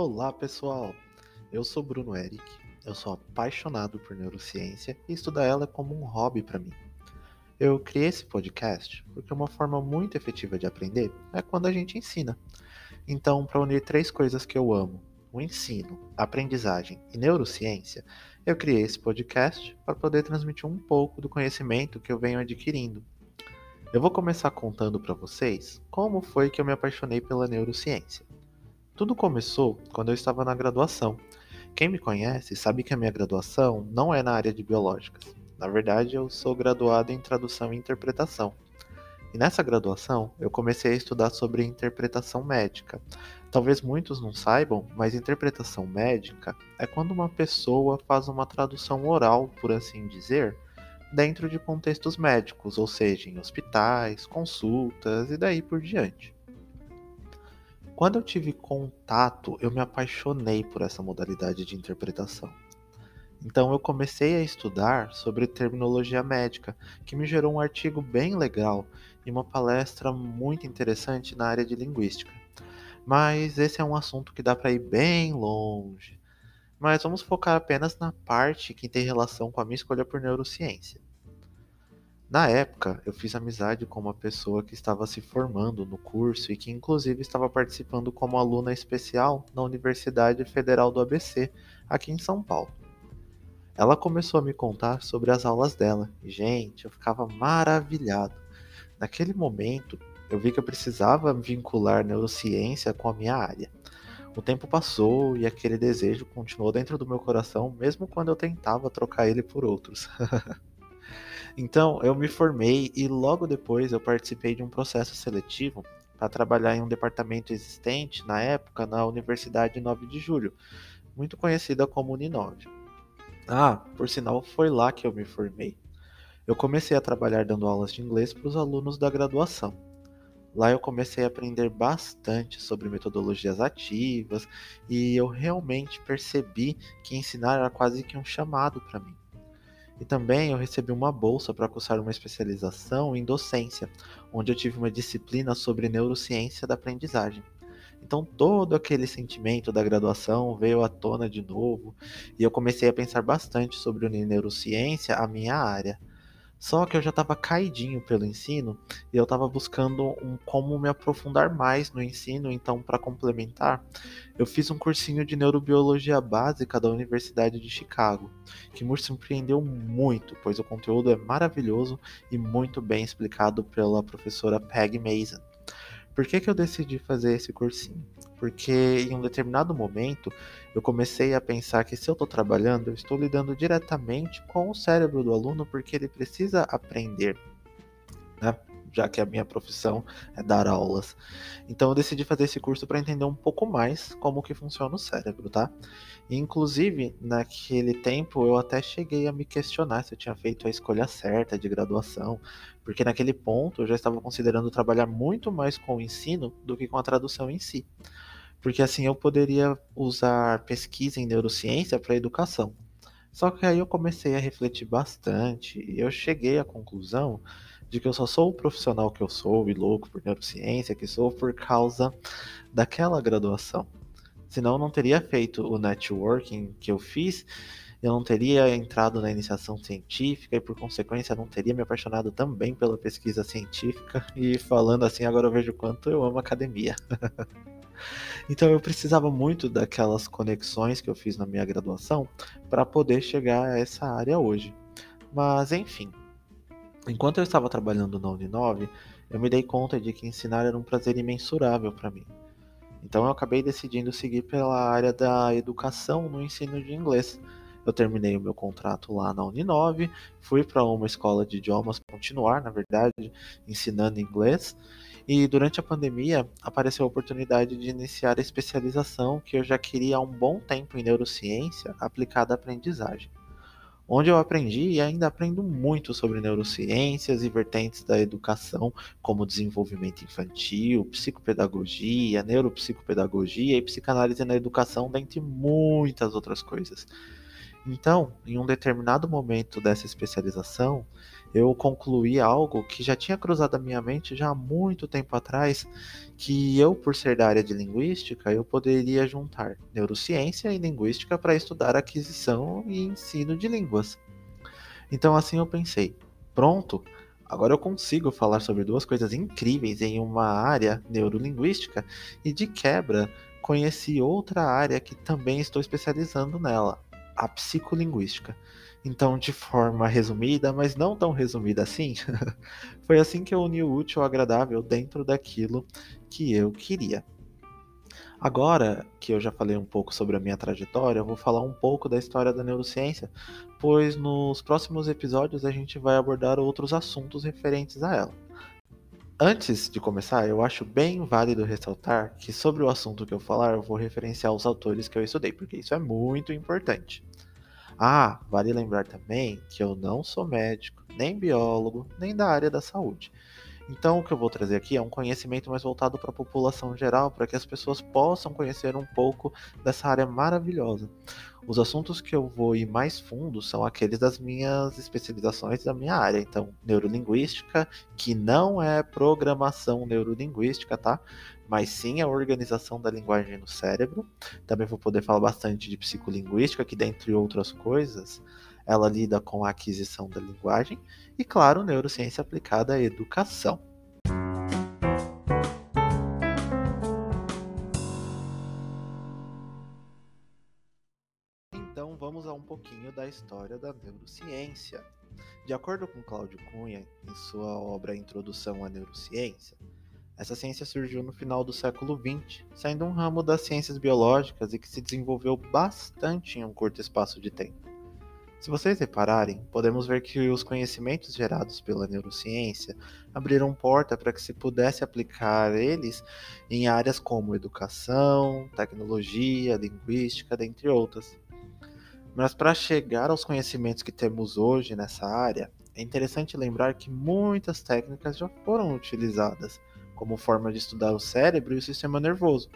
Olá, pessoal! Eu sou Bruno Eric, eu sou apaixonado por neurociência e estudar ela é como um hobby para mim. Eu criei esse podcast porque uma forma muito efetiva de aprender é quando a gente ensina. Então, para unir três coisas que eu amo, o ensino, aprendizagem e neurociência, eu criei esse podcast para poder transmitir um pouco do conhecimento que eu venho adquirindo. Eu vou começar contando para vocês como foi que eu me apaixonei pela neurociência. Tudo começou quando eu estava na graduação. Quem me conhece sabe que a minha graduação não é na área de biológicas. Na verdade, eu sou graduado em tradução e interpretação. E nessa graduação, eu comecei a estudar sobre interpretação médica. Talvez muitos não saibam, mas interpretação médica é quando uma pessoa faz uma tradução oral, por assim dizer, dentro de contextos médicos, ou seja, em hospitais, consultas e daí por diante. Quando eu tive contato, eu me apaixonei por essa modalidade de interpretação. Então eu comecei a estudar sobre terminologia médica, que me gerou um artigo bem legal e uma palestra muito interessante na área de linguística. Mas esse é um assunto que dá para ir bem longe. Mas vamos focar apenas na parte que tem relação com a minha escolha por neurociência. Na época, eu fiz amizade com uma pessoa que estava se formando no curso e que, inclusive, estava participando como aluna especial na Universidade Federal do ABC, aqui em São Paulo. Ela começou a me contar sobre as aulas dela e, gente, eu ficava maravilhado. Naquele momento, eu vi que eu precisava vincular neurociência com a minha área. O tempo passou e aquele desejo continuou dentro do meu coração, mesmo quando eu tentava trocar ele por outros. Então, eu me formei e logo depois eu participei de um processo seletivo para trabalhar em um departamento existente na época na Universidade 9 de Julho, muito conhecida como Uninove. Ah, por sinal, foi lá que eu me formei. Eu comecei a trabalhar dando aulas de inglês para os alunos da graduação. Lá eu comecei a aprender bastante sobre metodologias ativas e eu realmente percebi que ensinar era quase que um chamado para mim. E também eu recebi uma bolsa para cursar uma especialização em docência, onde eu tive uma disciplina sobre neurociência da aprendizagem. Então todo aquele sentimento da graduação veio à tona de novo e eu comecei a pensar bastante sobre neurociência, a minha área. Só que eu já estava caidinho pelo ensino e eu estava buscando um como me aprofundar mais no ensino, então para complementar, eu fiz um cursinho de neurobiologia básica da Universidade de Chicago, que me surpreendeu muito, pois o conteúdo é maravilhoso e muito bem explicado pela professora Peg Mason. Por que, que eu decidi fazer esse cursinho? Porque em um determinado momento eu comecei a pensar que se eu estou trabalhando, eu estou lidando diretamente com o cérebro do aluno porque ele precisa aprender? Já que a minha profissão é dar aulas. Então eu decidi fazer esse curso para entender um pouco mais como que funciona o cérebro, tá? Inclusive, naquele tempo eu até cheguei a me questionar se eu tinha feito a escolha certa de graduação, porque naquele ponto eu já estava considerando trabalhar muito mais com o ensino do que com a tradução em si. Porque assim eu poderia usar pesquisa em neurociência para educação. Só que aí eu comecei a refletir bastante e eu cheguei à conclusão de que eu só sou o profissional que eu sou e louco por neurociência que sou por causa daquela graduação. Senão eu não teria feito o networking que eu fiz, eu não teria entrado na iniciação científica e por consequência não teria me apaixonado também pela pesquisa científica e falando assim agora eu vejo quanto eu amo academia. então eu precisava muito daquelas conexões que eu fiz na minha graduação para poder chegar a essa área hoje. Mas enfim, Enquanto eu estava trabalhando na Uninove, eu me dei conta de que ensinar era um prazer imensurável para mim. Então eu acabei decidindo seguir pela área da educação no ensino de inglês. Eu terminei o meu contrato lá na Uninove, fui para uma escola de idiomas continuar, na verdade, ensinando inglês. E durante a pandemia apareceu a oportunidade de iniciar a especialização que eu já queria há um bom tempo em neurociência aplicada à aprendizagem onde eu aprendi e ainda aprendo muito sobre neurociências e vertentes da educação, como desenvolvimento infantil, psicopedagogia, neuropsicopedagogia e psicanálise na educação, dentre muitas outras coisas. Então, em um determinado momento dessa especialização, eu concluí algo que já tinha cruzado a minha mente já há muito tempo atrás, que eu, por ser da área de linguística, eu poderia juntar neurociência e linguística para estudar aquisição e ensino de línguas. Então assim eu pensei, pronto, agora eu consigo falar sobre duas coisas incríveis em uma área neurolinguística e de quebra conheci outra área que também estou especializando nela, a psicolinguística. Então, de forma resumida, mas não tão resumida assim, foi assim que eu uni o útil ao agradável dentro daquilo que eu queria. Agora que eu já falei um pouco sobre a minha trajetória, eu vou falar um pouco da história da neurociência, pois nos próximos episódios a gente vai abordar outros assuntos referentes a ela. Antes de começar, eu acho bem válido ressaltar que sobre o assunto que eu falar, eu vou referenciar os autores que eu estudei, porque isso é muito importante. Ah, vale lembrar também que eu não sou médico, nem biólogo, nem da área da saúde. Então, o que eu vou trazer aqui é um conhecimento mais voltado para a população geral, para que as pessoas possam conhecer um pouco dessa área maravilhosa. Os assuntos que eu vou ir mais fundo são aqueles das minhas especializações da minha área. Então, neurolinguística, que não é programação neurolinguística, tá? Mas sim a organização da linguagem no cérebro. Também vou poder falar bastante de psicolinguística, que dentre outras coisas, ela lida com a aquisição da linguagem. E claro, neurociência aplicada à educação. pouquinho da história da neurociência. De acordo com Cláudio Cunha, em sua obra Introdução à Neurociência, essa ciência surgiu no final do século XX, sendo um ramo das ciências biológicas e que se desenvolveu bastante em um curto espaço de tempo. Se vocês repararem, podemos ver que os conhecimentos gerados pela neurociência abriram porta para que se pudesse aplicar eles em áreas como educação, tecnologia, linguística, dentre outras. Mas para chegar aos conhecimentos que temos hoje nessa área, é interessante lembrar que muitas técnicas já foram utilizadas como forma de estudar o cérebro e o sistema nervoso,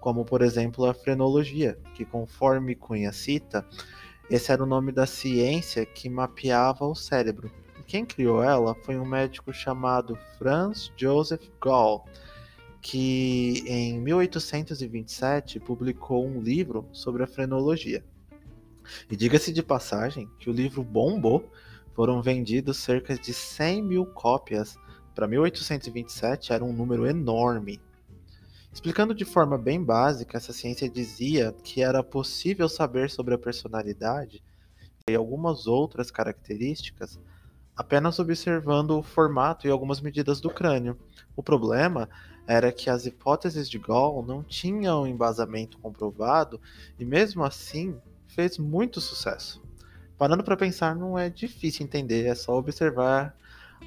como por exemplo a frenologia, que conforme Cunha cita, esse era o nome da ciência que mapeava o cérebro. E quem criou ela foi um médico chamado Franz Joseph Gall, que em 1827 publicou um livro sobre a frenologia. E diga-se de passagem que o livro bombou, foram vendidos cerca de 100 mil cópias. Para 1827 era um número enorme. Explicando de forma bem básica, essa ciência dizia que era possível saber sobre a personalidade e algumas outras características apenas observando o formato e algumas medidas do crânio. O problema era que as hipóteses de Gall não tinham embasamento comprovado e, mesmo assim, fez muito sucesso. Parando para pensar, não é difícil entender, é só observar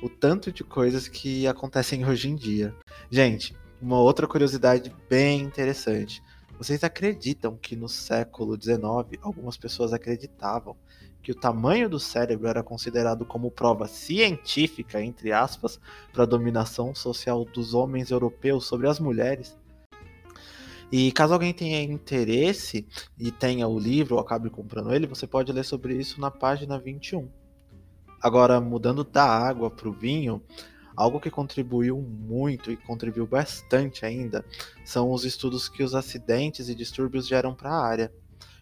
o tanto de coisas que acontecem hoje em dia. Gente, uma outra curiosidade bem interessante. Vocês acreditam que no século XIX algumas pessoas acreditavam que o tamanho do cérebro era considerado como prova científica, entre aspas, para a dominação social dos homens europeus sobre as mulheres? E caso alguém tenha interesse e tenha o livro ou acabe comprando ele, você pode ler sobre isso na página 21. Agora, mudando da água para o vinho, algo que contribuiu muito e contribuiu bastante ainda são os estudos que os acidentes e distúrbios geram para a área.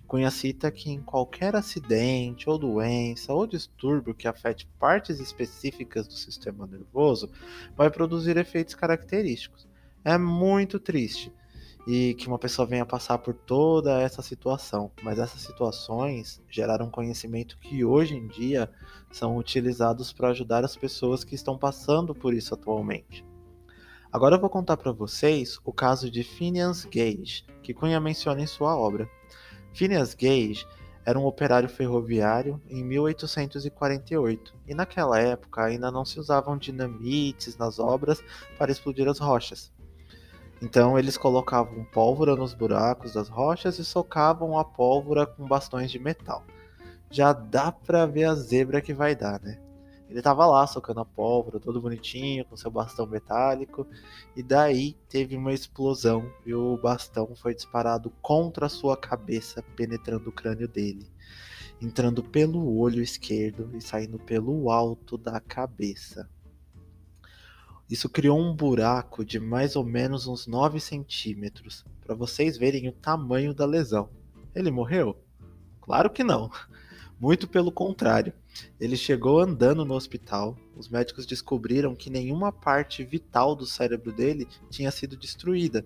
Cunha cita que em qualquer acidente ou doença ou distúrbio que afete partes específicas do sistema nervoso vai produzir efeitos característicos. É muito triste, e que uma pessoa venha passar por toda essa situação. Mas essas situações geraram conhecimento que hoje em dia são utilizados para ajudar as pessoas que estão passando por isso atualmente. Agora eu vou contar para vocês o caso de Phineas Gage, que Cunha menciona em sua obra. Phineas Gage era um operário ferroviário em 1848, e naquela época ainda não se usavam dinamites nas obras para explodir as rochas. Então eles colocavam pólvora nos buracos das rochas e socavam a pólvora com bastões de metal. Já dá pra ver a zebra que vai dar, né? Ele tava lá socando a pólvora, todo bonitinho, com seu bastão metálico, e daí teve uma explosão e o bastão foi disparado contra a sua cabeça, penetrando o crânio dele. entrando pelo olho esquerdo e saindo pelo alto da cabeça. Isso criou um buraco de mais ou menos uns 9 centímetros, para vocês verem o tamanho da lesão. Ele morreu? Claro que não. Muito pelo contrário. Ele chegou andando no hospital. Os médicos descobriram que nenhuma parte vital do cérebro dele tinha sido destruída.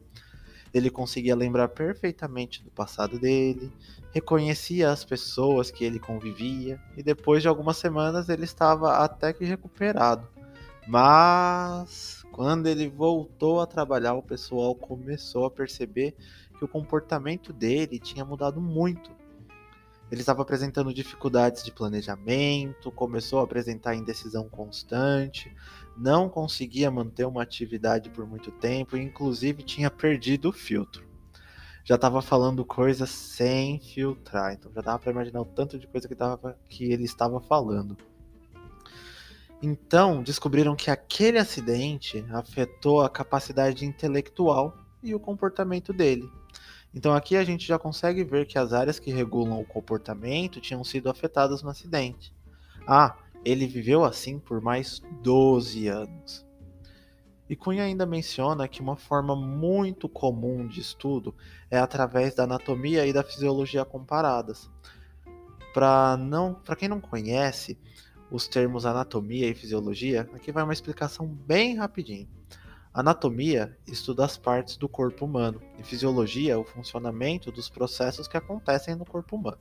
Ele conseguia lembrar perfeitamente do passado dele, reconhecia as pessoas que ele convivia e depois de algumas semanas ele estava até que recuperado. Mas quando ele voltou a trabalhar, o pessoal começou a perceber que o comportamento dele tinha mudado muito. Ele estava apresentando dificuldades de planejamento, começou a apresentar indecisão constante, não conseguia manter uma atividade por muito tempo e, inclusive, tinha perdido o filtro. Já estava falando coisas sem filtrar, então já dava para imaginar o tanto de coisa que, tava, que ele estava falando. Então, descobriram que aquele acidente afetou a capacidade intelectual e o comportamento dele. Então, aqui a gente já consegue ver que as áreas que regulam o comportamento tinham sido afetadas no acidente. Ah, ele viveu assim por mais 12 anos. E Cunha ainda menciona que uma forma muito comum de estudo é através da anatomia e da fisiologia comparadas. Para não, para quem não conhece, os termos anatomia e fisiologia, aqui vai uma explicação bem rapidinho. Anatomia estuda as partes do corpo humano e fisiologia o funcionamento dos processos que acontecem no corpo humano.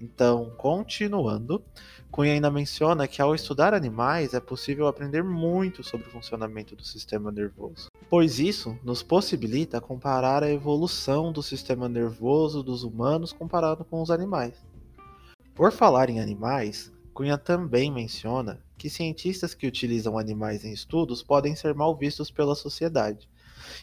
Então, continuando, Cunha ainda menciona que ao estudar animais é possível aprender muito sobre o funcionamento do sistema nervoso, pois isso nos possibilita comparar a evolução do sistema nervoso dos humanos comparado com os animais. Por falar em animais, Cunha também menciona que cientistas que utilizam animais em estudos podem ser mal vistos pela sociedade.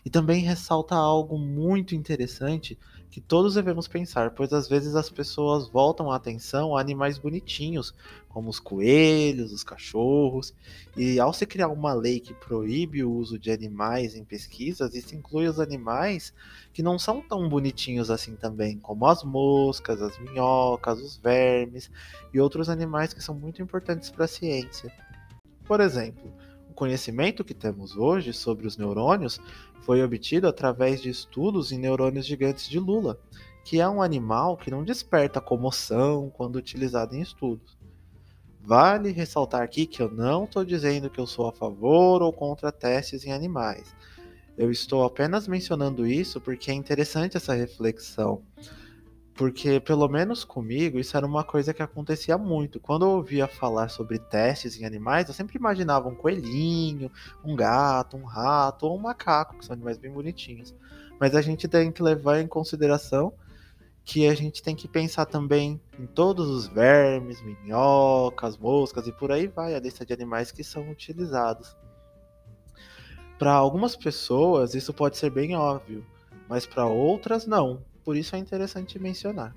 E também ressalta algo muito interessante que todos devemos pensar, pois às vezes as pessoas voltam a atenção a animais bonitinhos, como os coelhos, os cachorros, e ao se criar uma lei que proíbe o uso de animais em pesquisas, isso inclui os animais que não são tão bonitinhos assim também, como as moscas, as minhocas, os vermes e outros animais que são muito importantes para a ciência. Por exemplo, o conhecimento que temos hoje sobre os neurônios foi obtido através de estudos em neurônios gigantes de Lula, que é um animal que não desperta comoção quando utilizado em estudos. Vale ressaltar aqui que eu não estou dizendo que eu sou a favor ou contra testes em animais. Eu estou apenas mencionando isso porque é interessante essa reflexão. Porque, pelo menos comigo, isso era uma coisa que acontecia muito. Quando eu ouvia falar sobre testes em animais, eu sempre imaginava um coelhinho, um gato, um rato ou um macaco, que são animais bem bonitinhos. Mas a gente tem que levar em consideração que a gente tem que pensar também em todos os vermes, minhocas, moscas e por aí vai a lista de animais que são utilizados. Para algumas pessoas isso pode ser bem óbvio, mas para outras não por isso é interessante mencionar.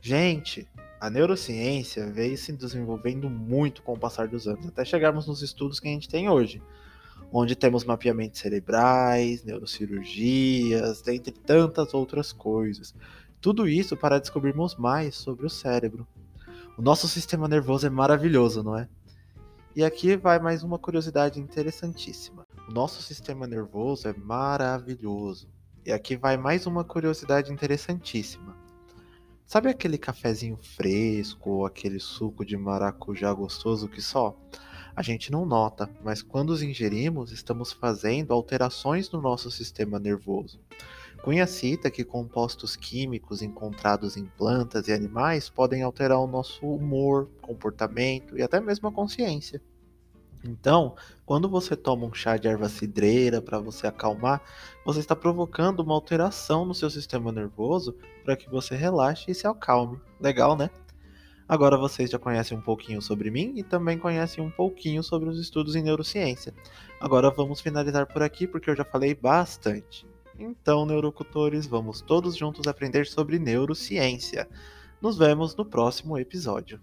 Gente, a neurociência veio se desenvolvendo muito com o passar dos anos, até chegarmos nos estudos que a gente tem hoje, onde temos mapeamentos cerebrais, neurocirurgias, dentre tantas outras coisas. Tudo isso para descobrirmos mais sobre o cérebro. O nosso sistema nervoso é maravilhoso, não é? E aqui vai mais uma curiosidade interessantíssima. O nosso sistema nervoso é maravilhoso. E aqui vai mais uma curiosidade interessantíssima. Sabe aquele cafezinho fresco ou aquele suco de maracujá gostoso que só? A gente não nota, mas quando os ingerimos, estamos fazendo alterações no nosso sistema nervoso. Cunha cita que compostos químicos encontrados em plantas e animais podem alterar o nosso humor, comportamento e até mesmo a consciência. Então, quando você toma um chá de erva cidreira para você acalmar, você está provocando uma alteração no seu sistema nervoso para que você relaxe e se acalme. Legal, né? Agora vocês já conhecem um pouquinho sobre mim e também conhecem um pouquinho sobre os estudos em neurociência. Agora vamos finalizar por aqui porque eu já falei bastante. Então, neurocultores, vamos todos juntos aprender sobre neurociência. Nos vemos no próximo episódio.